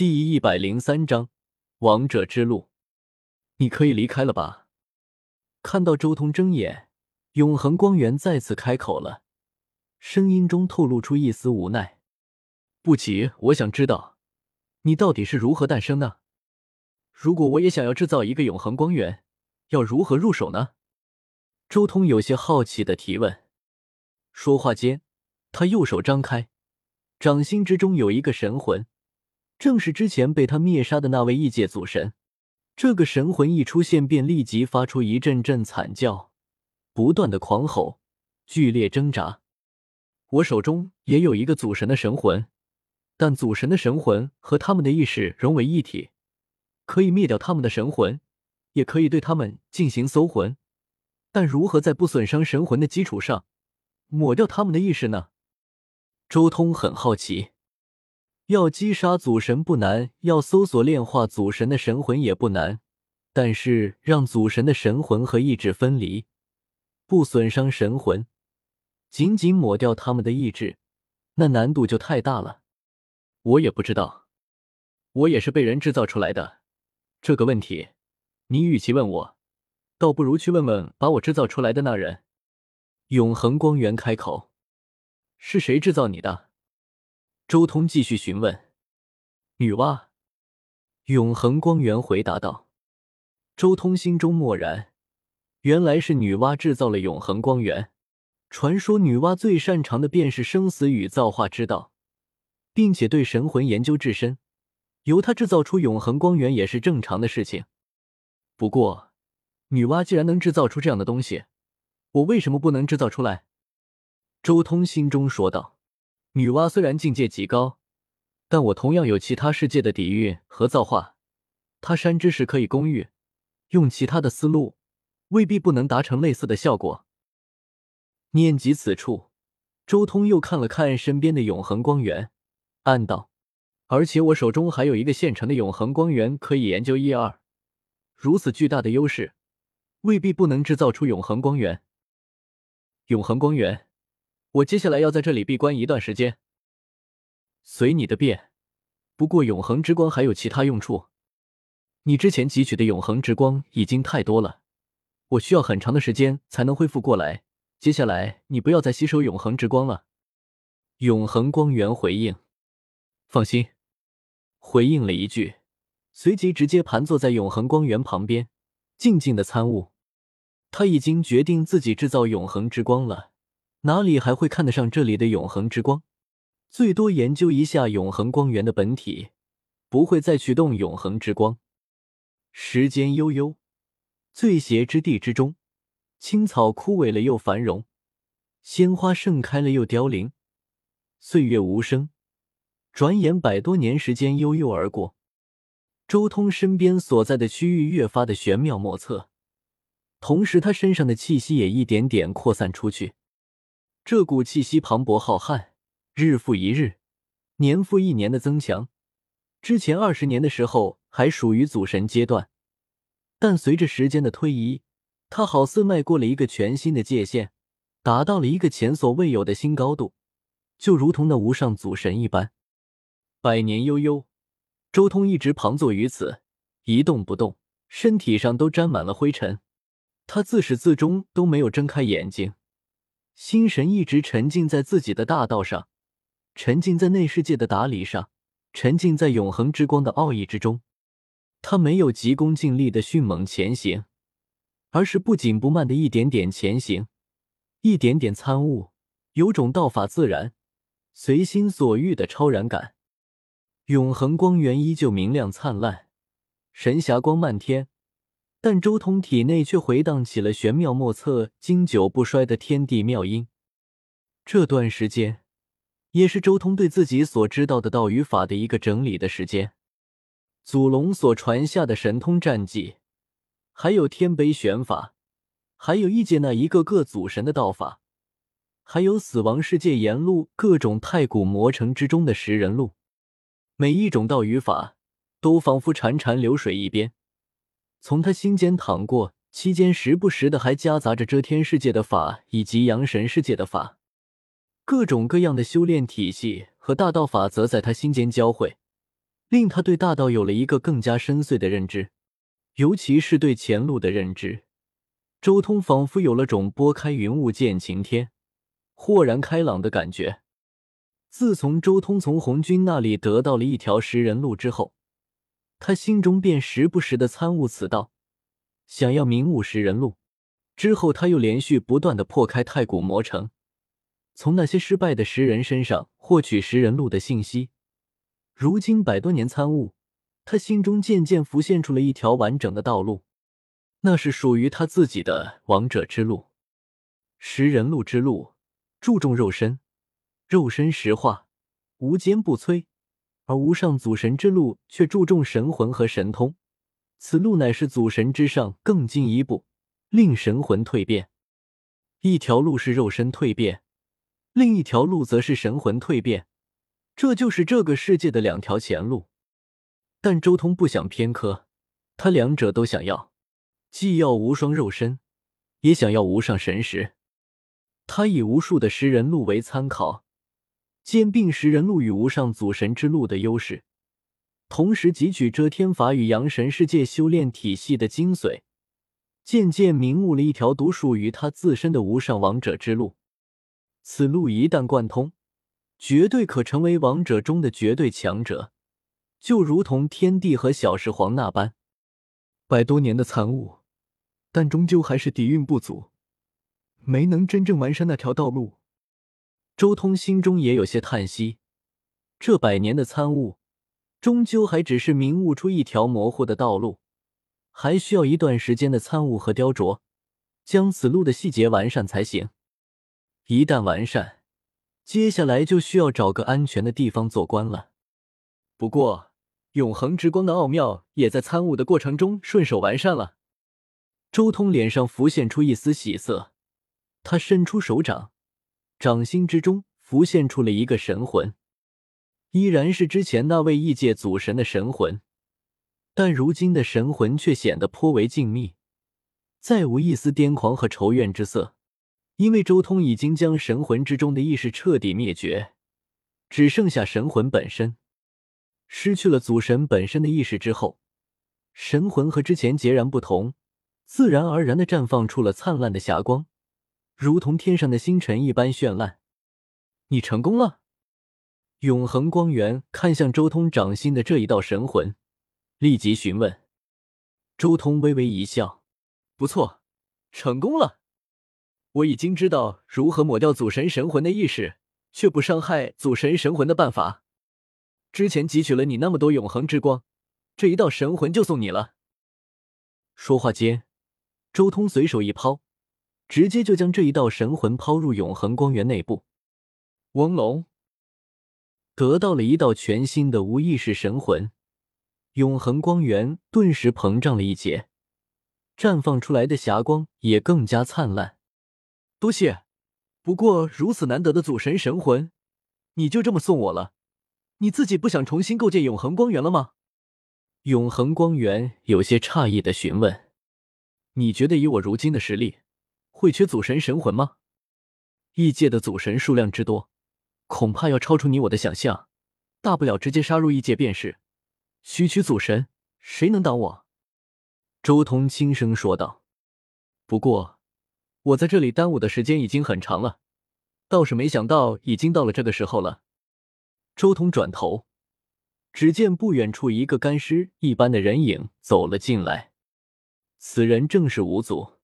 第一百零三章王者之路。你可以离开了吧？看到周通睁眼，永恒光源再次开口了，声音中透露出一丝无奈。不急，我想知道，你到底是如何诞生的？如果我也想要制造一个永恒光源，要如何入手呢？周通有些好奇的提问。说话间，他右手张开，掌心之中有一个神魂。正是之前被他灭杀的那位异界祖神，这个神魂一出现，便立即发出一阵阵惨叫，不断的狂吼，剧烈挣扎。我手中也有一个祖神的神魂，但祖神的神魂和他们的意识融为一体，可以灭掉他们的神魂，也可以对他们进行搜魂。但如何在不损伤神魂的基础上抹掉他们的意识呢？周通很好奇。要击杀祖神不难，要搜索炼化祖神的神魂也不难，但是让祖神的神魂和意志分离，不损伤神魂，仅仅抹掉他们的意志，那难度就太大了。我也不知道，我也是被人制造出来的。这个问题，你与其问我，倒不如去问问把我制造出来的那人。永恒光源开口：“是谁制造你的？”周通继续询问：“女娲。”永恒光源回答道。周通心中默然，原来是女娲制造了永恒光源。传说女娲最擅长的便是生死与造化之道，并且对神魂研究至深，由她制造出永恒光源也是正常的事情。不过，女娲既然能制造出这样的东西，我为什么不能制造出来？周通心中说道。女娲虽然境界极高，但我同样有其他世界的底蕴和造化。他山之石可以攻玉，用其他的思路，未必不能达成类似的效果。念及此处，周通又看了看身边的永恒光源，暗道：而且我手中还有一个现成的永恒光源可以研究一二。如此巨大的优势，未必不能制造出永恒光源。永恒光源。我接下来要在这里闭关一段时间，随你的便。不过永恒之光还有其他用处。你之前汲取的永恒之光已经太多了，我需要很长的时间才能恢复过来。接下来你不要再吸收永恒之光了。永恒光源回应：“放心。”回应了一句，随即直接盘坐在永恒光源旁边，静静的参悟。他已经决定自己制造永恒之光了。哪里还会看得上这里的永恒之光？最多研究一下永恒光源的本体，不会再驱动永恒之光。时间悠悠，醉邪之地之中，青草枯萎了又繁荣，鲜花盛开了又凋零，岁月无声。转眼百多年时间悠悠而过，周通身边所在的区域越发的玄妙莫测，同时他身上的气息也一点点扩散出去。这股气息磅礴浩瀚，日复一日，年复一年的增强。之前二十年的时候还属于祖神阶段，但随着时间的推移，他好似迈过了一个全新的界限，达到了一个前所未有的新高度，就如同那无上祖神一般。百年悠悠，周通一直旁坐于此，一动不动，身体上都沾满了灰尘。他自始至终都没有睁开眼睛。心神一直沉浸在自己的大道上，沉浸在内世界的打理上，沉浸在永恒之光的奥义之中。他没有急功近利的迅猛前行，而是不紧不慢的一点点前行，一点点参悟，有种道法自然、随心所欲的超然感。永恒光源依旧明亮灿烂，神霞光漫天。但周通体内却回荡起了玄妙莫测、经久不衰的天地妙音。这段时间，也是周通对自己所知道的道与法的一个整理的时间。祖龙所传下的神通战绩，还有天碑玄法，还有异界那一个个祖神的道法，还有死亡世界沿路各种太古魔城之中的食人路，每一种道与法，都仿佛潺潺流水一边。从他心间淌过，期间时不时的还夹杂着遮天世界的法以及阳神世界的法，各种各样的修炼体系和大道法则在他心间交汇，令他对大道有了一个更加深邃的认知，尤其是对前路的认知。周通仿佛有了种拨开云雾见晴天、豁然开朗的感觉。自从周通从红军那里得到了一条食人路之后，他心中便时不时的参悟此道，想要明悟食人路。之后，他又连续不断的破开太古魔城，从那些失败的食人身上获取食人路的信息。如今百多年参悟，他心中渐渐浮现出了一条完整的道路，那是属于他自己的王者之路。食人路之路注重肉身，肉身石化，无坚不摧；而无上祖神之路却注重神魂和神通，此路乃是祖神之上更进一步，令神魂蜕变。一条路是肉身蜕变，另一条路则是神魂蜕变。这就是这个世界的两条前路，但周通不想偏科，他两者都想要，既要无双肉身，也想要无上神识。他以无数的食人路为参考，兼并食人路与无上祖神之路的优势，同时汲取遮天法与阳神世界修炼体系的精髓，渐渐明悟了一条独属于他自身的无上王者之路。此路一旦贯通。绝对可成为王者中的绝对强者，就如同天帝和小石皇那般。百多年的参悟，但终究还是底蕴不足，没能真正完善那条道路。周通心中也有些叹息，这百年的参悟，终究还只是明悟出一条模糊的道路，还需要一段时间的参悟和雕琢，将此路的细节完善才行。一旦完善。接下来就需要找个安全的地方做官了。不过，永恒之光的奥妙也在参悟的过程中顺手完善了。周通脸上浮现出一丝喜色，他伸出手掌，掌心之中浮现出了一个神魂，依然是之前那位异界祖神的神魂，但如今的神魂却显得颇为静谧，再无一丝癫狂和仇怨之色。因为周通已经将神魂之中的意识彻底灭绝，只剩下神魂本身。失去了祖神本身的意识之后，神魂和之前截然不同，自然而然的绽放出了灿烂的霞光，如同天上的星辰一般绚烂。你成功了！永恒光源看向周通掌心的这一道神魂，立即询问。周通微微一笑：“不错，成功了。”我已经知道如何抹掉祖神神魂的意识，却不伤害祖神神魂的办法。之前汲取了你那么多永恒之光，这一道神魂就送你了。说话间，周通随手一抛，直接就将这一道神魂抛入永恒光源内部。翁龙得到了一道全新的无意识神魂，永恒光源顿时膨胀了一截，绽放出来的霞光也更加灿烂。多谢，不过如此难得的祖神神魂，你就这么送我了？你自己不想重新构建永恒光源了吗？永恒光源有些诧异的询问：“你觉得以我如今的实力，会缺祖神神魂吗？异界的祖神数量之多，恐怕要超出你我的想象。大不了直接杀入异界便是。区区祖神，谁能挡我？”周通轻声说道。不过。我在这里耽误的时间已经很长了，倒是没想到已经到了这个时候了。周通转头，只见不远处一个干尸一般的人影走了进来，此人正是五祖。